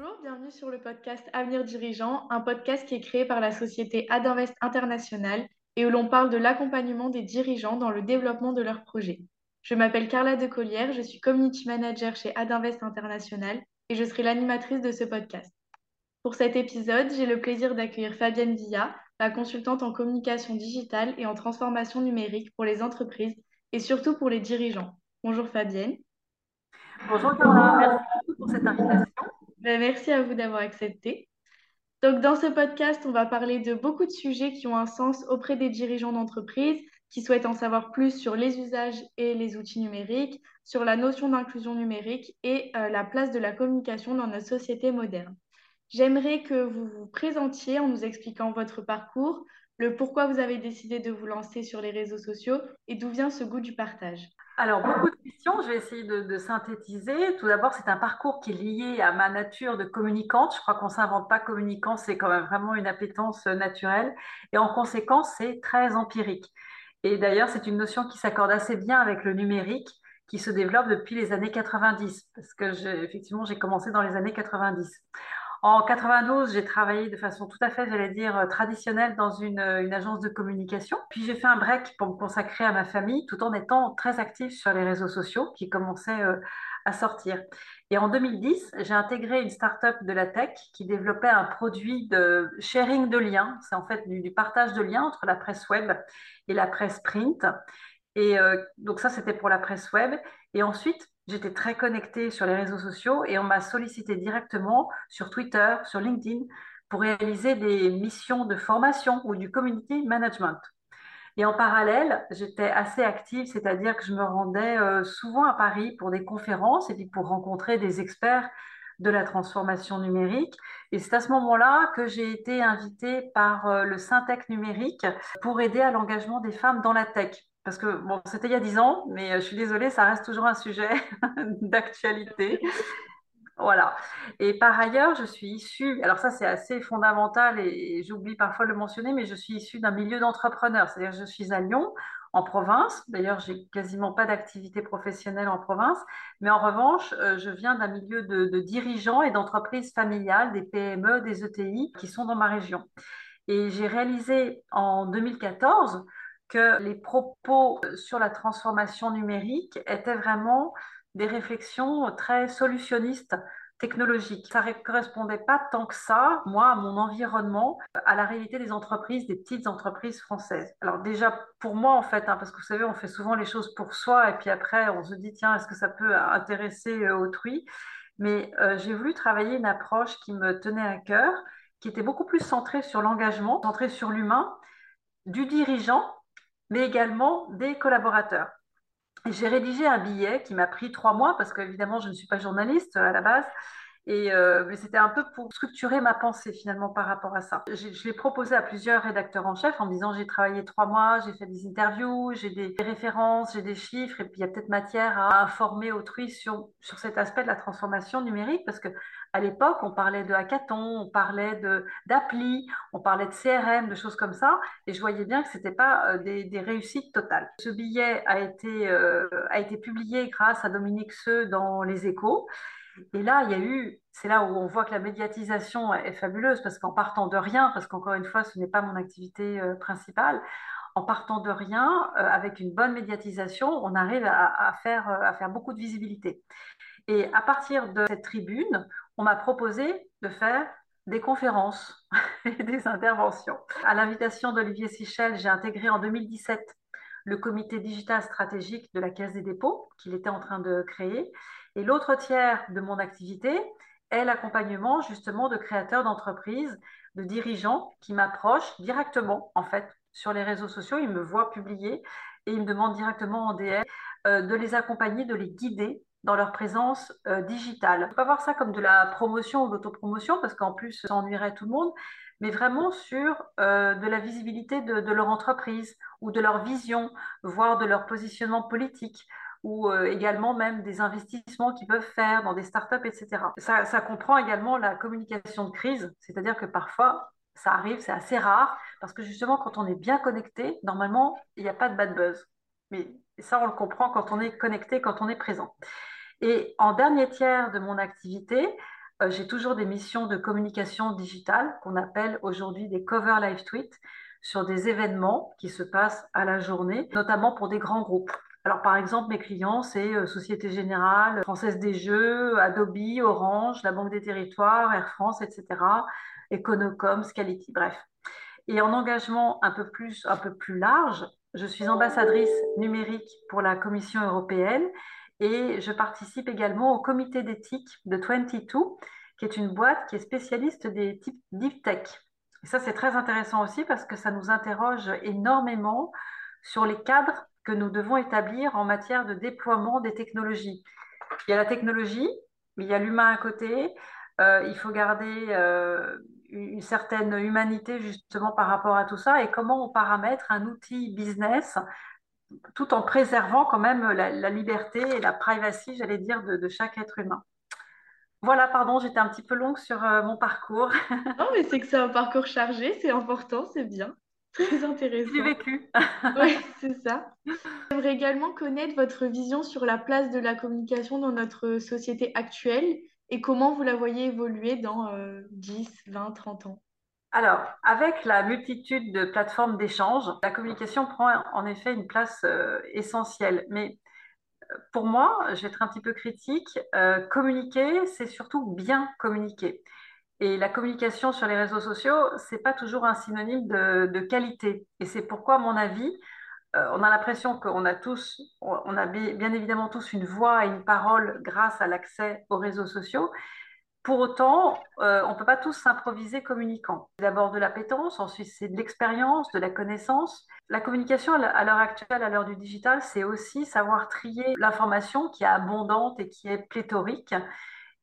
Bonjour, bienvenue sur le podcast Avenir Dirigeant, un podcast qui est créé par la société Adinvest International et où l'on parle de l'accompagnement des dirigeants dans le développement de leurs projets. Je m'appelle Carla Decollière, je suis community manager chez Adinvest International et je serai l'animatrice de ce podcast. Pour cet épisode, j'ai le plaisir d'accueillir Fabienne Villa, la consultante en communication digitale et en transformation numérique pour les entreprises et surtout pour les dirigeants. Bonjour Fabienne. Bonjour Carla, merci beaucoup pour cette invitation. Ben, merci à vous d'avoir accepté. Donc, dans ce podcast, on va parler de beaucoup de sujets qui ont un sens auprès des dirigeants d'entreprise qui souhaitent en savoir plus sur les usages et les outils numériques, sur la notion d'inclusion numérique et euh, la place de la communication dans notre société moderne. J'aimerais que vous vous présentiez en nous expliquant votre parcours, le pourquoi vous avez décidé de vous lancer sur les réseaux sociaux et d'où vient ce goût du partage. Je vais essayer de, synthétiser. Tout d'abord, c'est un parcours qui est lié à ma nature de communicante. Je crois qu'on ne s'invente pas communicant, c'est quand même vraiment une appétence naturelle. Et en conséquence, c'est très empirique. Et d'ailleurs, c'est une notion qui s'accorde assez bien avec le numérique qui se développe depuis les années 90, parce que effectivement, j'ai commencé dans les années 90. En 92, j'ai travaillé de façon tout à fait, j'allais dire, euh, traditionnelle dans une, euh, une agence de communication. Puis j'ai fait un break pour me consacrer à ma famille tout en étant très active sur les réseaux sociaux qui commençaient euh, à sortir. Et en 2010, j'ai intégré une start-up de la tech qui développait un produit de sharing de liens. C'est en fait du, partage de liens entre la presse web et la presse print. Et donc ça, c'était pour la presse web. Et ensuite, J'étais très connectée sur les réseaux sociaux et on m'a sollicité directement sur Twitter, sur LinkedIn pour réaliser des missions de formation ou du community management. Et en parallèle, j'étais assez active, c'est-à-dire que je me rendais euh, souvent à Paris pour des conférences et puis pour rencontrer des experts de la transformation numérique. Et c'est à ce moment-là que j'ai été invitée par euh, le Syntec numérique pour aider à l'engagement des femmes dans la tech parce que bon, c'était il y a dix ans, mais euh, je suis désolée, ça reste toujours un sujet d'actualité. Voilà. Et par ailleurs, je suis issue, alors ça c'est assez fondamental et, j'oublie parfois de le mentionner, mais je suis issue d'un milieu d'entrepreneurs. C'est-à-dire je suis à Lyon, en province. D'ailleurs, j'ai quasiment pas d'activité professionnelle en province. Mais en revanche, euh, je viens d'un milieu de, de dirigeants et d'entreprises familiales, des PME, des ETI qui sont dans ma région. Et j'ai réalisé en 2014 que les propos sur la transformation numérique étaient vraiment des réflexions très solutionnistes technologiques. Ça ne correspondait pas tant que ça, moi, à mon environnement, à la réalité des entreprises, des petites entreprises françaises. Alors déjà, pour moi, en fait, hein, parce que vous savez, on fait souvent les choses pour soi et puis après, on se dit, tiens, est-ce que ça peut intéresser euh, autrui? Mais euh, j'ai voulu travailler une approche qui me tenait à cœur, qui était beaucoup plus centrée sur l'engagement, centrée sur l'humain, du dirigeant mais également des collaborateurs. J'ai rédigé un billet qui m'a pris trois mois parce qu'évidemment, je ne suis pas journaliste à la base. Et euh, mais c'était un peu pour structurer ma pensée finalement par rapport à ça. Je, l'ai proposé à plusieurs rédacteurs en chef en disant j'ai travaillé trois mois, j'ai fait des interviews, j'ai des références, j'ai des chiffres et puis il y a peut-être matière à informer autrui sur, sur cet aspect de la transformation numérique parce que à l'époque on parlait de hackathon, on parlait d'appli, on parlait de CRM, de choses comme ça et je voyais bien que c'était pas euh, des, des, réussites totales. Ce billet a été euh, a été publié grâce à Dominique Seux dans Les Échos et là, il y a eu, c'est là où on voit que la médiatisation est fabuleuse, parce qu'en partant de rien, parce qu'encore une fois, ce n'est pas mon activité euh, principale, en partant de rien, avec une bonne médiatisation, on arrive à, faire, à faire beaucoup de visibilité. Et à partir de cette tribune, on m'a proposé de faire des conférences et des interventions. À l'invitation d'Olivier Sichel, j'ai intégré en 2017 le comité digital stratégique de la Caisse des dépôts qu'il était en train de créer. Et l'autre tiers de mon activité est l'accompagnement justement de créateurs d'entreprises, de dirigeants qui m'approchent directement en fait sur les réseaux sociaux. Ils me voient publier et ils me demandent directement en DM euh, de les accompagner, de les guider dans leur présence euh, digitale. Faut pas voir ça comme de la promotion ou l'autopromotion parce qu'en plus ça ennuierait tout le monde, mais vraiment sur euh, de la visibilité de, de, leur entreprise ou de leur vision, voire de leur positionnement politique ou euh, également même des investissements qu'ils peuvent faire dans des startups, etc. Ça, ça comprend également la communication de crise, c'est-à-dire que parfois, ça arrive, c'est assez rare, parce que justement, quand on est bien connecté, normalement, il n'y a pas de bad buzz. Mais ça, on le comprend quand on est connecté, quand on est présent. Et en dernier tiers de mon activité, euh, j'ai toujours des missions de communication digitale qu'on appelle aujourd'hui des cover live tweets sur des événements qui se passent à la journée, notamment pour des grands groupes. Alors, par exemple, mes clients, c'est euh, Société Générale, Française des Jeux, Adobe, Orange, la Banque des Territoires, Air France, etc., Econocom, Scality, bref. Et en engagement un peu plus, un peu plus large, je suis ambassadrice numérique pour la Commission européenne et je participe également au comité d'éthique de 22, qui est une boîte qui est spécialiste des types deep tech. Et ça, c'est très intéressant aussi parce que ça nous interroge énormément sur les cadres que nous devons établir en matière de déploiement des technologies. Il y a la technologie, mais il y a l'humain à côté. Euh, il faut garder euh, une certaine humanité justement par rapport à tout ça et comment on paramètre un outil business tout en préservant quand même la, liberté et la privacy, j'allais dire, de, chaque être humain. Voilà, pardon, j'étais un petit peu longue sur euh, mon parcours. non, mais c'est que c'est un parcours chargé, c'est important, c'est bien. Très intéressant. J'ai vécu. oui, c'est ça. J'aimerais également connaître votre vision sur la place de la communication dans notre société actuelle et comment vous la voyez évoluer dans 10, 20, 30 ans? Alors, avec la multitude de plateformes d'échange, la communication prend en effet une place euh, essentielle. Mais euh, pour moi, je vais être un petit peu critique, euh, communiquer, c'est surtout bien communiquer. Et la communication sur les réseaux sociaux, c'est pas toujours un synonyme de, qualité. Et c'est pourquoi, à mon avis, on a l'impression qu'on a tous, on a bien évidemment tous une voix et une parole grâce à l'accès aux réseaux sociaux. Pour autant, euh, on ne peut pas tous s'improviser communicants. D'abord de l'appétence, ensuite c'est de l'expérience, de la connaissance. La communication à l'heure actuelle, à l'heure du digital, c'est aussi savoir trier l'information qui est abondante et qui est pléthorique.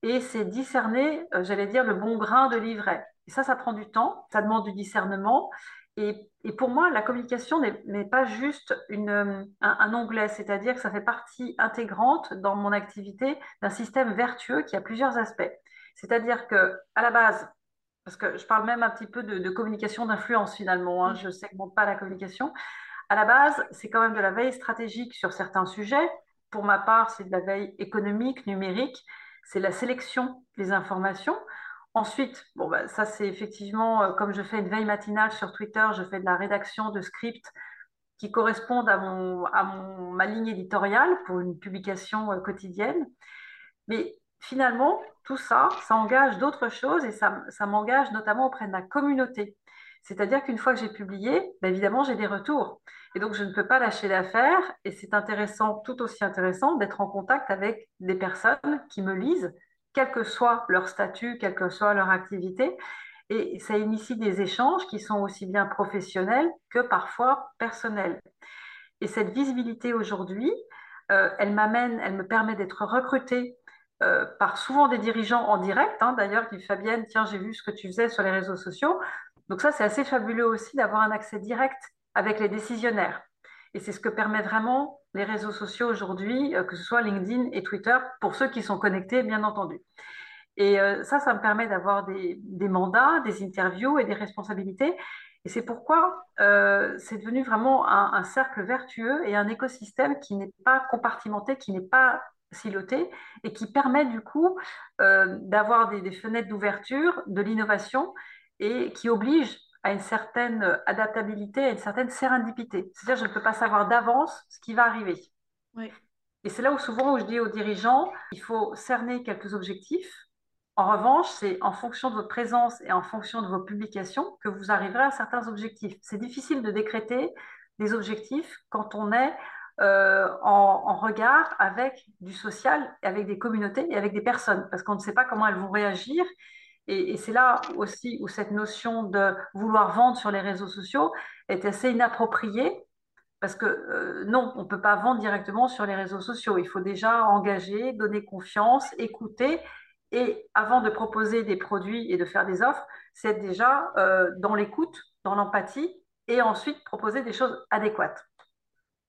Et c'est discerner, euh, j'allais dire, le bon grain de livret. Et ça, ça prend du temps, ça demande du discernement. Et, pour moi, la communication n'est pas juste un, un, onglet, c'est-à-dire que ça fait partie intégrante dans mon activité d'un système vertueux qui a plusieurs aspects. C'est-à-dire que à la base, parce que je parle même un petit peu de, communication d'influence finalement, hein, je ne segmente pas la communication. À la base, c'est quand même de la veille stratégique sur certains sujets. Pour ma part, c'est de la veille économique, numérique, c'est la sélection des informations. Ensuite, bon, bah, ça c'est effectivement, euh, comme je fais une veille matinale sur Twitter, je fais de la rédaction de scripts qui correspondent à, mon, à mon, ma ligne éditoriale pour une publication euh, quotidienne. Mais finalement, tout ça, ça engage d'autres choses et ça, m'engage notamment auprès de ma communauté. C'est-à-dire qu'une fois que j'ai publié, ben évidemment, j'ai des retours. Et donc, je ne peux pas lâcher l'affaire. Et c'est intéressant, tout aussi intéressant, d'être en contact avec des personnes qui me lisent, quel que soit leur statut, quelle que soit leur activité. Et ça initie des échanges qui sont aussi bien professionnels que parfois personnels. Et cette visibilité aujourd'hui, euh, elle m'amène, elle me permet d'être recrutée euh, par souvent des dirigeants en direct, hein, d'ailleurs, Fabienne, tiens, j'ai vu ce que tu faisais sur les réseaux sociaux. Donc ça, c'est assez fabuleux aussi d'avoir un accès direct avec les décisionnaires. Et c'est ce que permettent vraiment les réseaux sociaux aujourd'hui, euh, que ce soit LinkedIn et Twitter, pour ceux qui sont connectés, bien entendu. Et euh, ça, ça me permet d'avoir des, mandats, des interviews et des responsabilités. Et c'est pourquoi c'est devenu vraiment un, cercle vertueux et un écosystème qui n'est pas compartimenté, qui n'est pas siloté et qui permet du coup euh, d'avoir des, fenêtres d'ouverture, de l'innovation et qui oblige à une certaine adaptabilité, à une certaine sérendipité. C'est-à-dire, je ne peux pas savoir d'avance ce qui va arriver. Et c'est là où souvent où je dis aux dirigeants, il faut cerner quelques objectifs. En revanche, c'est en fonction de votre présence et en fonction de vos publications que vous arriverez à certains objectifs. C'est difficile de décréter des objectifs quand on est euh, en, regard avec du social, avec des communautés et avec des personnes, parce qu'on ne sait pas comment elles vont réagir. Et, c'est là aussi où cette notion de vouloir vendre sur les réseaux sociaux est assez inappropriée, parce que euh, non, on ne peut pas vendre directement sur les réseaux sociaux. Il faut déjà engager, donner confiance, écouter. Et avant de proposer des produits et de faire des offres, c'est déjà euh, dans l'écoute, dans l'empathie, et ensuite proposer des choses adéquates.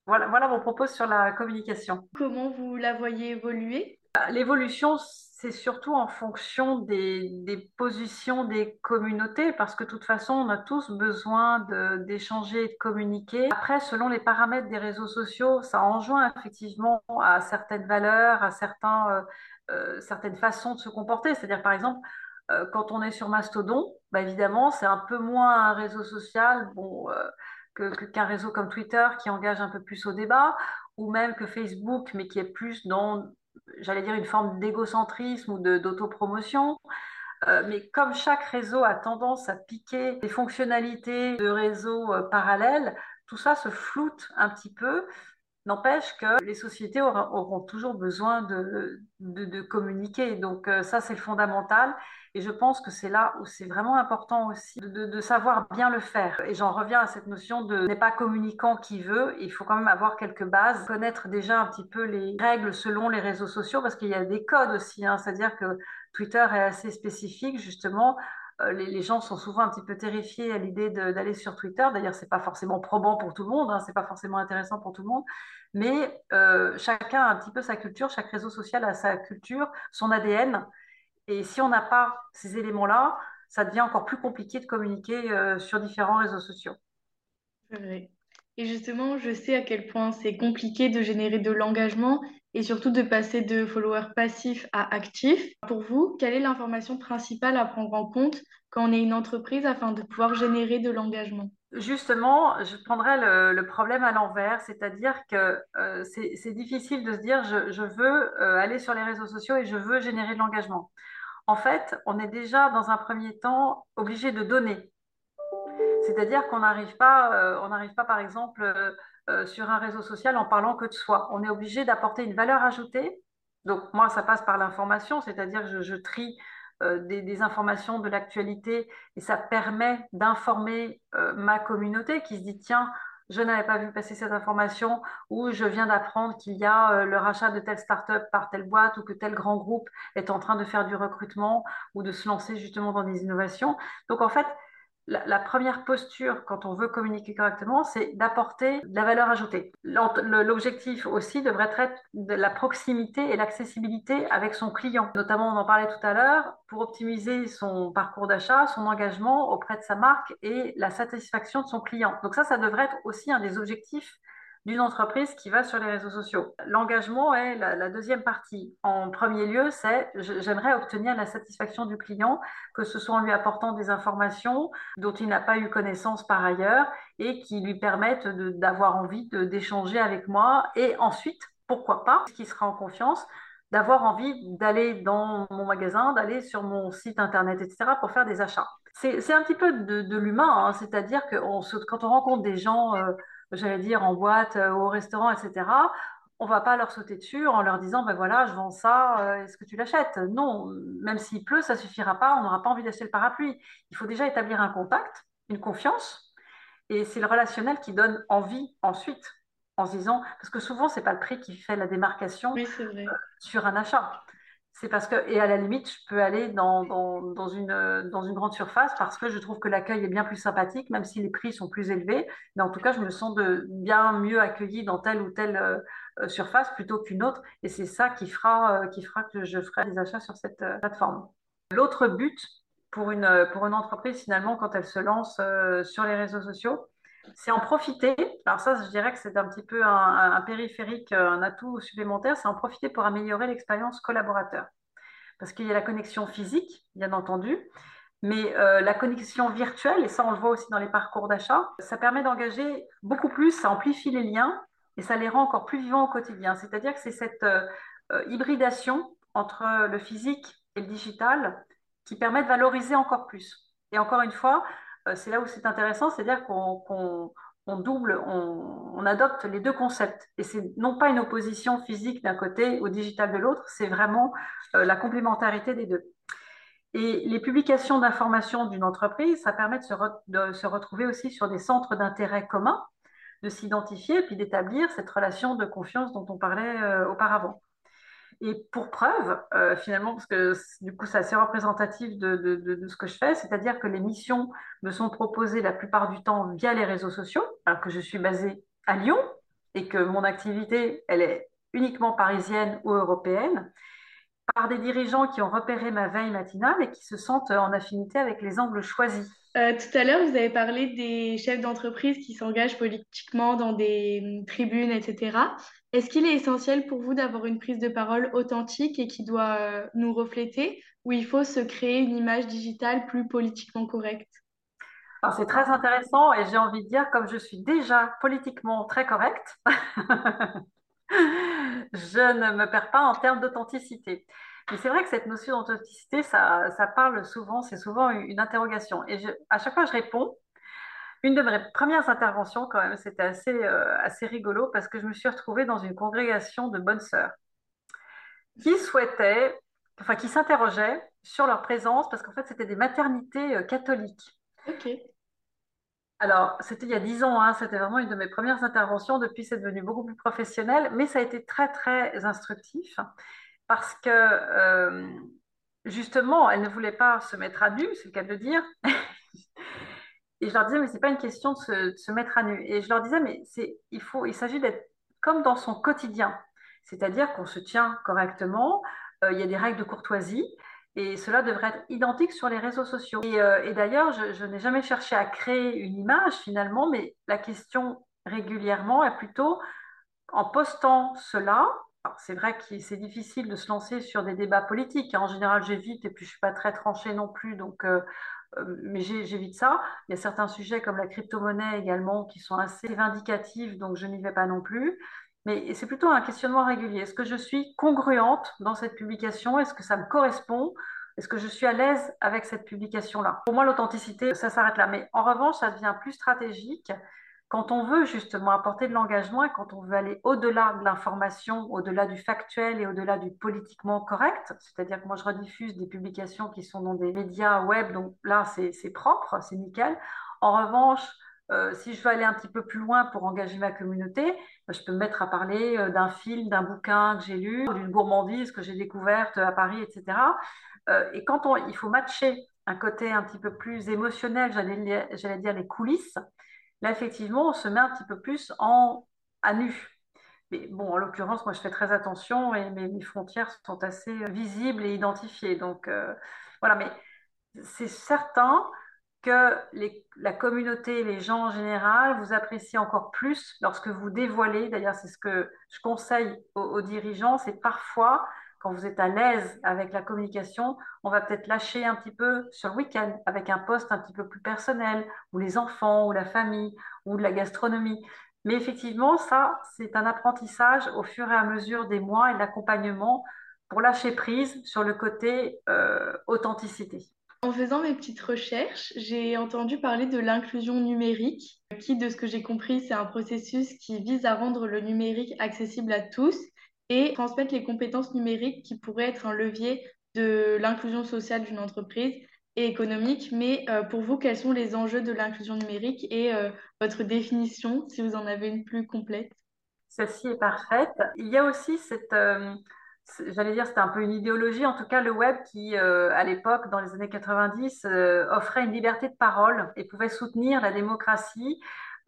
Voilà, voilà mon propos sur la communication. Comment vous la voyez évoluer? L'évolution, c'est surtout en fonction des, des, positions des communautés, parce que de toute façon, on a tous besoin d'échanger et de communiquer. Après, selon les paramètres des réseaux sociaux, ça enjoint effectivement à certaines valeurs, à certains, euh, euh certaines façons de se comporter. C'est-à-dire, par exemple, euh, quand on est sur Mastodon, bah évidemment, c'est un peu moins un réseau social bon, euh, qu'un réseau comme Twitter qui engage un peu plus au débat, ou même que Facebook, mais qui est plus dans j'allais dire, une forme d'égocentrisme ou d'autopromotion. Euh, mais comme chaque réseau a tendance à piquer des fonctionnalités de réseaux euh, parallèles, tout ça se floute un petit peu. N'empêche que les sociétés auront, toujours besoin de, communiquer. Donc euh, ça, c'est fondamental. Et je pense que c'est là où c'est vraiment important aussi de, savoir bien le faire. Et j'en reviens à cette notion de n'est pas communicant qui veut. Il faut quand même avoir quelques bases, connaître déjà un petit peu les règles selon les réseaux sociaux, parce qu'il y a des codes aussi. Hein. C'est-à-dire que Twitter est assez spécifique, justement. Euh, les, les, gens sont souvent un petit peu terrifiés à l'idée d'aller sur Twitter. D'ailleurs, c'est pas forcément probant pour tout le monde, hein, c'est pas forcément intéressant pour tout le monde. Mais euh, chacun a un petit peu sa culture, chaque réseau social a sa culture, son ADN. Et si on n'a pas ces éléments-là, ça devient encore plus compliqué de communiquer euh, sur différents réseaux sociaux. Et justement, je sais à quel point c'est compliqué de générer de l'engagement et surtout de passer de followers passifs à actifs. Pour vous, quelle est l'information principale à prendre en compte quand on est une entreprise afin de pouvoir générer de l'engagement? Justement, je prendrais le, problème à l'envers, c'est-à-dire que euh, c'est difficile de se dire je, veux euh, aller sur les réseaux sociaux et je veux générer de l'engagement en fait, on est déjà dans un premier temps obligé de donner. C'est-à-dire qu'on n'arrive pas, euh, par exemple euh, euh, sur un réseau social en parlant que de soi. On est obligé d'apporter une valeur ajoutée. Donc moi, ça passe par l'information, c'est-à-dire je, je trie des, informations de l'actualité et ça permet d'informer ma communauté qui se dit tiens, je n'avais pas vu passer cette information ou je viens d'apprendre qu'il y a euh, le rachat de telle start-up par telle boîte ou que tel grand groupe est en train de faire du recrutement ou de se lancer justement dans des innovations. Donc en fait, la, première posture quand on veut communiquer correctement, c'est d'apporter de la valeur ajoutée. L'objectif aussi devrait être de la proximité et l'accessibilité avec son client. Notamment, on en parlait tout à l'heure, pour optimiser son parcours d'achat, son engagement auprès de sa marque et la satisfaction de son client. Donc ça, ça devrait être aussi un des objectifs d'une entreprise qui va sur les réseaux sociaux. L'engagement est la, deuxième partie. En premier lieu, c'est j'aimerais obtenir la satisfaction du client, que ce soit en lui apportant des informations dont il n'a pas eu connaissance par ailleurs et qui lui permettent d'avoir envie d'échanger avec moi. Et ensuite, pourquoi pas, qui sera en confiance, d'avoir envie d'aller dans mon magasin, d'aller sur mon site internet, etc., pour faire des achats. C'est un petit peu de, l'humain, hein. c'est-à-dire que quand on rencontre des gens... Euh, j'allais dire, en boîte, euh, au restaurant, etc., on va pas leur sauter dessus en leur disant, ben voilà, je vends ça, euh, est-ce que tu l'achètes? Non, même s'il pleut, ça suffira pas, on n'aura pas envie d'acheter le parapluie. Il faut déjà établir un contact, une confiance, et c'est le relationnel qui donne envie ensuite, en se disant, parce que souvent, c'est pas le prix qui fait la démarcation euh, sur un achat. C'est parce que, et à la limite, je peux aller dans, dans, une, grande surface parce que je trouve que l'accueil est bien plus sympathique, même si les prix sont plus élevés. Mais en tout cas, je me sens bien mieux accueillie dans telle ou telle euh, surface plutôt qu'une autre. Et c'est ça qui fera, euh, que je ferai des achats sur cette euh, plateforme. L'autre but pour une entreprise, finalement, quand elle se lance sur les réseaux sociaux, c'est en profiter. Alors ça, je dirais que c'est un petit peu un, périphérique, un atout supplémentaire, c'est en profiter pour améliorer l'expérience collaborateur. Parce qu'il y a la connexion physique, bien entendu, mais euh, la connexion virtuelle, et ça on le voit aussi dans les parcours d'achat, ça permet d'engager beaucoup plus, ça amplifie les liens et ça les rend encore plus vivants au quotidien. C'est-à-dire que c'est cette euh, euh, hybridation entre le physique et le digital qui permet de valoriser encore plus. Et encore une fois, euh, c'est là où c'est intéressant, c'est-à-dire qu'on double, on, adopte les deux concepts. Et c'est non pas une opposition physique d'un côté au digital de l'autre, c'est vraiment euh, la complémentarité des deux. Et les publications d'informations d'une entreprise, ça permet de se, de se, retrouver aussi sur des centres d'intérêt communs, de s'identifier et puis d'établir cette relation de confiance dont on parlait euh, auparavant. Et pour preuve, euh, finalement, parce que du coup, c'est assez représentatif de, de, de, ce que je fais, c'est-à-dire que les missions me sont proposées la plupart du temps via les réseaux sociaux, alors que je suis basée à Lyon et que mon activité, elle est uniquement parisienne ou européenne. par des dirigeants qui ont repéré ma veille matinale et qui se sentent en affinité avec les angles choisis. Euh, tout à l'heure, vous avez parlé des chefs d'entreprise qui s'engagent politiquement dans des hum, tribunes, etc. Est-ce qu'il est essentiel pour vous d'avoir une prise de parole authentique et qui doit euh, nous refléter, ou il faut se créer une image digitale plus politiquement correcte? c'est très intéressant et j'ai envie de dire, comme je suis déjà politiquement très correcte, je ne me perds pas en termes d'authenticité. Mais c'est vrai que cette notion d'authenticité, ça, ça, parle souvent, c'est souvent une interrogation. Et à chaque fois, je réponds. Une de mes premières interventions, quand même, c'était assez, euh, assez rigolo parce que je me suis retrouvée dans une congrégation de bonnes sœurs qui souhaitaient, enfin, qui s'interrogeaient sur leur présence parce qu'en fait, c'était des maternités euh, catholiques. Ok. Alors, c'était il y a dix ans, hein, c'était vraiment une de mes premières interventions. Depuis, c'est devenu beaucoup plus professionnel, mais ça a été très, très instructif parce que, euh, justement, elle ne voulait pas se mettre à nu, c'est le cas de le dire. Et je leur disais, mais ce n'est pas une question de se, mettre à nu. Et je leur disais, mais il faut, il s'agit d'être comme dans son quotidien. C'est-à-dire qu'on se tient correctement, euh, il y a des règles de courtoisie, et cela devrait être identique sur les réseaux sociaux. Et, euh, d'ailleurs, je, n'ai jamais cherché à créer une image finalement, mais la question régulièrement est plutôt en postant cela. C'est vrai que c'est difficile de se lancer sur des débats politiques. Hein. En général, j'évite et puis je ne suis pas très tranchée non plus, donc, euh, euh, mais j'évite ça. Il y a certains sujets comme la crypto-monnaie également qui sont assez vindicatifs, donc je n'y vais pas non plus. Mais c'est plutôt un questionnement régulier. Est-ce que je suis congruente dans cette publication? Est-ce que ça me correspond? Est-ce que je suis à l'aise avec cette publication-là? Pour moi, l'authenticité, ça s'arrête là. Mais en revanche, ça devient plus stratégique quand on veut justement apporter de l'engagement et quand on veut aller au-delà de l'information, au-delà du factuel et au-delà du politiquement correct. C'est-à-dire que moi, je rediffuse des publications qui sont dans des médias web, donc là, c'est propre, c'est nickel. En revanche, euh, si je veux aller un petit peu plus loin pour engager ma communauté, bah, je peux me mettre à parler euh, d'un film, d'un bouquin que j'ai lu, d'une gourmandise que j'ai découverte à Paris, etc. Euh, et quand on, il faut matcher un côté un petit peu plus émotionnel, j'allais dire les coulisses, là, effectivement, on se met un petit peu plus en, à nu. Mais bon, en l'occurrence, moi, je fais très attention et mes, mes frontières sont assez visibles et identifiées. Donc, voilà, mais c'est certain que la communauté, les gens en général, vous apprécient encore plus lorsque vous dévoilez. D'ailleurs, c'est ce que je conseille aux, dirigeants, c'est parfois, quand vous êtes à l'aise avec la communication, on va peut-être lâcher un petit peu sur le week-end avec un poste un petit peu plus personnel, ou les enfants, ou la famille, ou de la gastronomie. Mais effectivement, ça, c'est un apprentissage au fur et à mesure des mois et de l'accompagnement pour lâcher prise sur le côté euh, authenticité. En faisant mes petites recherches, j'ai entendu parler de l'inclusion numérique, qui, de ce que j'ai compris, c'est un processus qui vise à rendre le numérique accessible à tous et transmettre les compétences numériques qui pourraient être un levier de l'inclusion sociale d'une entreprise et économique. Mais euh, pour vous, quels sont les enjeux de l'inclusion numérique et euh, votre définition, si vous en avez une plus complète? Celle-ci est parfaite. Il y a aussi cette... Euh, j'allais dire, c'était un peu une idéologie, en tout cas le web qui, à l'époque, dans les années 90, euh, offrait une liberté de parole et pouvait soutenir la démocratie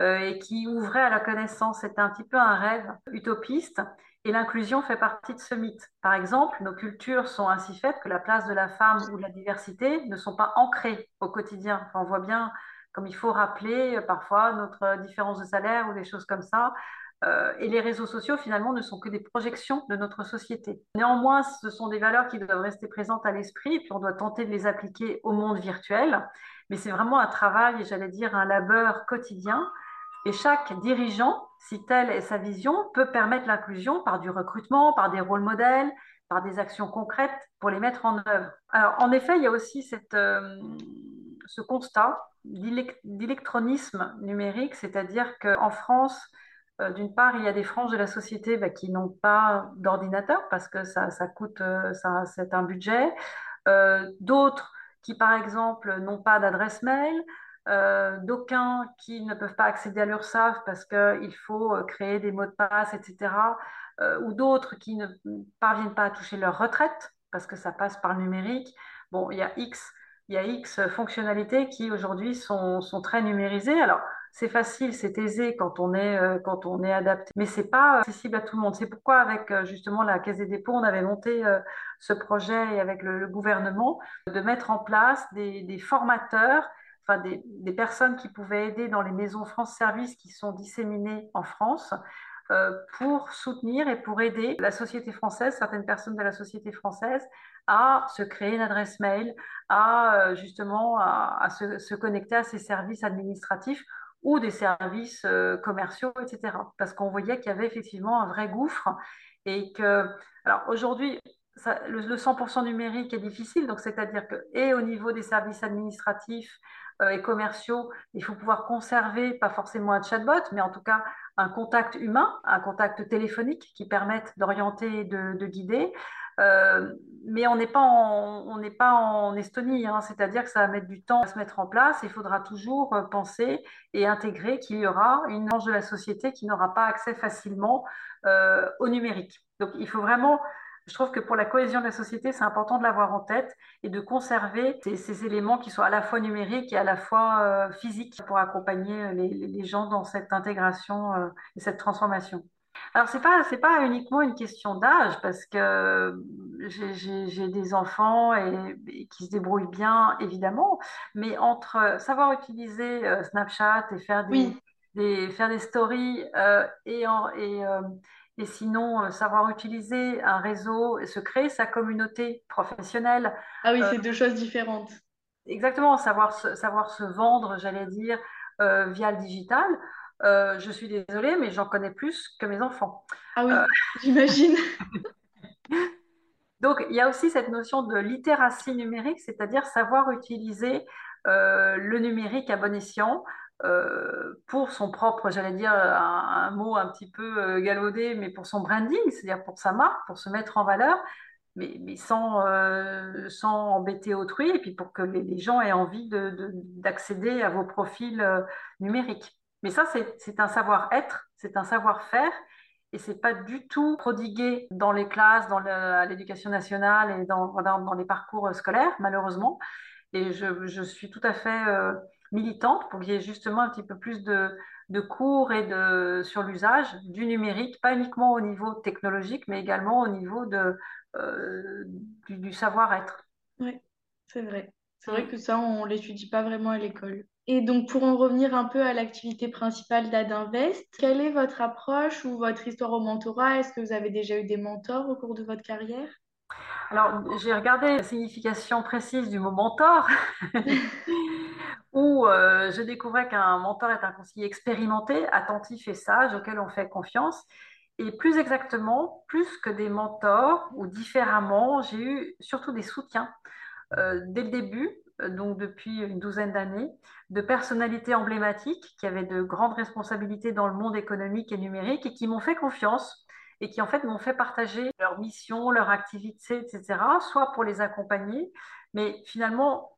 et qui ouvrait à la connaissance. C'était un petit peu un rêve utopiste et l'inclusion fait partie de ce mythe. Par exemple, nos cultures sont ainsi faites que la place de la femme ou de la diversité ne sont pas ancrées au quotidien. on voit bien comme il faut rappeler parfois notre différence de salaire ou des choses comme ça. Euh, et les réseaux sociaux, finalement, ne sont que des projections de notre société. Néanmoins, ce sont des valeurs qui doivent rester présentes à l'esprit, et puis on doit tenter de les appliquer au monde virtuel. Mais c'est vraiment un travail, j'allais dire un labeur quotidien. Et chaque dirigeant, si telle est sa vision, peut permettre l'inclusion par du recrutement, par des rôles modèles, par des actions concrètes pour les mettre en œuvre. En effet, il y a aussi euh, ce constat d'électronisme numérique, c'est-à-dire qu'en France, euh, d'une part, il y a des franges de la société bah, qui n'ont pas d'ordinateur parce que ça, coûte, euh, c'est un budget. D'autres qui, par exemple, n'ont pas d'adresse mail. D'aucuns qui ne peuvent pas accéder à l'URSSAF parce qu'il faut créer des mots de passe, etc. ou d'autres qui ne parviennent pas à toucher leur retraite parce que ça passe par le numérique. Bon, il y a X, il y a X fonctionnalités qui aujourd'hui sont, sont, très numérisées. Alors, c'est facile, c'est aisé quand on est, euh, quand on est adapté, mais c'est pas accessible à tout le monde. C'est pourquoi avec euh, justement la Caisse des dépôts, on avait monté euh, ce projet et avec le, gouvernement de mettre en place des formateurs, des, personnes qui pouvaient aider dans les maisons France Service qui sont disséminées en France pour soutenir et pour aider la société française, certaines personnes de la société française, à se créer une adresse mail, à justement à, se, connecter à ces services administratifs ou des services euh, commerciaux, etc. Parce qu'on voyait qu'il y avait effectivement un vrai gouffre et que, alors aujourd'hui, le, le, 100% numérique est difficile, donc c'est-à-dire que, et au niveau des services administratifs euh, et commerciaux, il faut pouvoir conserver, pas forcément un chatbot, mais en tout cas un contact humain, un contact téléphonique qui permette d'orienter et de, de guider. Euh, mais on n'est pas, en, pas en Estonie, hein, c'est-à-dire que ça va mettre du temps à se mettre en place. Il faudra toujours euh, penser et intégrer qu'il y aura une branche de la société qui n'aura pas accès facilement euh, au numérique. Donc il faut vraiment, je trouve que pour la cohésion de la société, c'est important de l'avoir en tête et de conserver ces, ces, éléments qui soient à la fois numériques et à la fois euh, physiques pour accompagner les, les, gens dans cette intégration euh, et cette transformation. Alors, ce n'est pas, pas uniquement une question d'âge, parce que j'ai des enfants et, et, qui se débrouillent bien, évidemment, mais entre savoir utiliser euh, Snapchat et faire des, Oui. des, faire des stories euh, et, en, et, euh, et sinon euh, savoir utiliser un réseau et se créer sa communauté professionnelle, Ah oui, euh, c'est deux choses différentes. exactement, savoir se, savoir se vendre, j'allais dire, euh, via le digital. Euh, je suis désolée, mais j'en connais plus que mes enfants. Ah Euh, oui, j'imagine. donc, il y a aussi cette notion de littératie numérique, c'est-à-dire savoir utiliser euh, le numérique à bon escient euh, pour son propre, j'allais dire un, mot un petit peu euh, galvaudé, mais pour son branding, c'est-à-dire pour sa marque, pour se mettre en valeur, mais, sans, euh, sans embêter autrui, et puis pour que les, gens aient envie de, de- d'accéder à vos profils numériques. Mais ça, c'est, un savoir-être, c'est un savoir-faire, et c'est pas du tout prodigué dans les classes, dans l'éducation nationale et dans, dans, dans les parcours scolaires, malheureusement. Et je, je suis tout à fait militante pour qu'il y ait justement un petit peu plus de, de cours et de, sur l'usage du numérique, pas uniquement au niveau technologique, mais également au niveau de, euh, du, du savoir-être. Oui, c'est vrai. C'est vrai Mm. que ça, on l'étudie pas vraiment à l'école. Et donc, pour en revenir un peu à l'activité principale d'Adinvest, quelle est votre approche ou votre histoire au mentorat? Est-ce que vous avez déjà eu des mentors au cours de votre carrière? Alors, j'ai regardé la signification précise du mot mentor, où euh, je découvrais qu'un mentor est un conseiller expérimenté, attentif et sage, auquel on fait confiance. Et plus exactement, plus que des mentors, ou différemment, j'ai eu surtout des soutiens euh, dès le début, euh, donc depuis une douzaine d'années, de personnalités emblématiques qui avaient de grandes responsabilités dans le monde économique et numérique et qui m'ont fait confiance et qui en fait m'ont fait partager leur mission, leur activité, etc., soit pour les accompagner, mais finalement,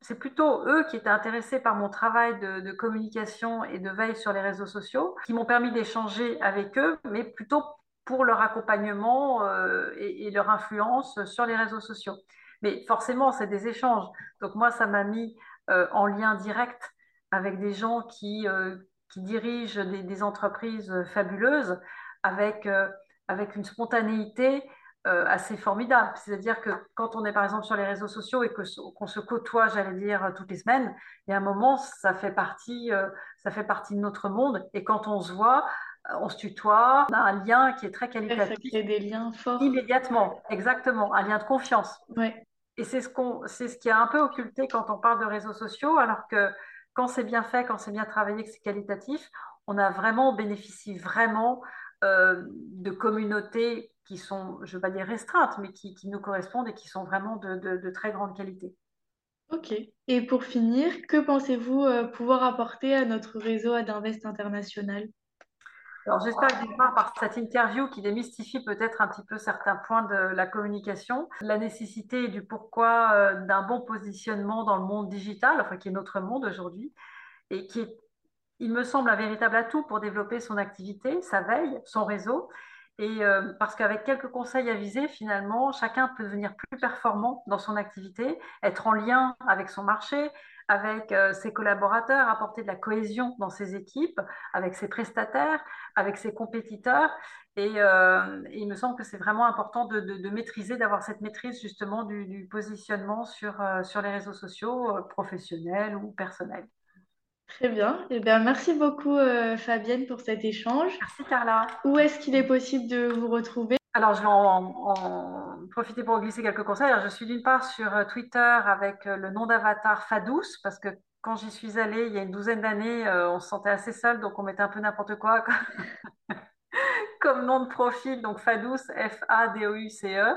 c'est plutôt eux qui étaient intéressés par mon travail de, communication et de veille sur les réseaux sociaux, qui m'ont permis d'échanger avec eux, mais plutôt pour leur accompagnement euh, et, leur influence sur les réseaux sociaux. Mais forcément, c'est des échanges. Donc moi, ça m'a mis euh, en lien direct avec des gens qui, euh, dirigent des entreprises fabuleuses avec, euh, avec une spontanéité euh, assez formidable. C'est-à-dire que quand on est par exemple sur les réseaux sociaux et que, qu'on se côtoie, j'allais dire, toutes les semaines, il y a un moment, ça fait partie, euh, ça fait partie de notre monde. Et quand on se voit, on se tutoie, on a un lien qui est très Ouais, Ça qualitatif crée des liens forts. immédiatement, exactement, un lien de confiance. Ouais, Et c'est ce qu'on, c'est ce qui est un peu occulté quand on parle de réseaux sociaux, alors que quand c'est bien fait, quand c'est bien travaillé, que c'est qualitatif, on a vraiment, on bénéficie vraiment euh, de communautés qui sont, je ne veux pas dire restreintes, mais qui, qui nous correspondent et qui sont vraiment de, de- de très grande qualité. ok. Et pour finir, que pensez-vous euh, pouvoir apporter à notre réseau Adinvest International? Alors, j'espère que d'une part, par cette interview qui démystifie peut-être un petit peu certains points de la communication, la nécessité et du pourquoi euh, d'un bon positionnement dans le monde digital, enfin qui est notre monde aujourd'hui, et qui est, il me semble, un véritable atout pour développer son activité, sa veille, son réseau. Et euh, parce qu'avec quelques conseils avisés, finalement, chacun peut devenir plus performant dans son activité, être en lien avec son marché, avec euh, ses collaborateurs, apporter de la cohésion dans ses équipes, avec ses prestataires, avec ses compétiteurs. Et, euh, il me semble que c'est vraiment important de, maîtriser, d'avoir cette maîtrise justement du, positionnement sur, sur les réseaux sociaux, professionnels ou personnels. Très bien. Eh bien, merci beaucoup Fabienne pour cet échange. Merci Carla. Où est-ce qu'il est possible de vous retrouver? Alors, je vais en, profiter pour glisser quelques conseils. je suis d'une part sur euh, Twitter avec euh, le nom d'avatar Fadous, parce que quand j'y suis allée il y a une douzaine d'années, euh, on se sentait assez seul, donc on mettait un peu n'importe quoi comme nom de profil, donc Fadous, F-A-D-O-U-C-E,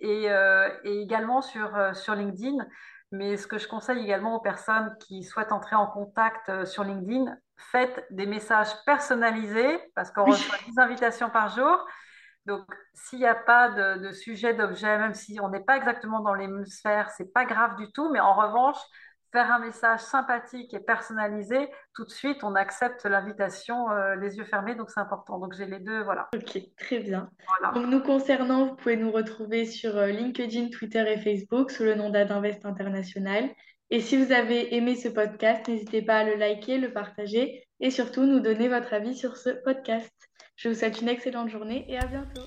et, également sur, sur LinkedIn. Mais ce que je conseille également aux personnes qui souhaitent entrer en contact sur LinkedIn, faites des messages personnalisés, parce qu'on reçoit 10 invitations par jour. Donc, s'il n'y a pas de, sujet, d'objet, même si on n'est pas exactement dans l'hémisphère, c'est pas grave du tout. Mais en revanche, faire un message sympathique et personnalisé, tout de suite, on accepte l'invitation euh, les yeux fermés. Donc, c'est important. Donc, j'ai les deux, voilà. Ok, très bien. Donc, nous concernant, vous pouvez nous retrouver sur euh, LinkedIn, Twitter et Facebook sous le nom d'Adinvest International. Et si vous avez aimé ce podcast, n'hésitez pas à le liker, le partager et surtout nous donner votre avis sur ce podcast. Je vous souhaite une excellente journée et à bientôt.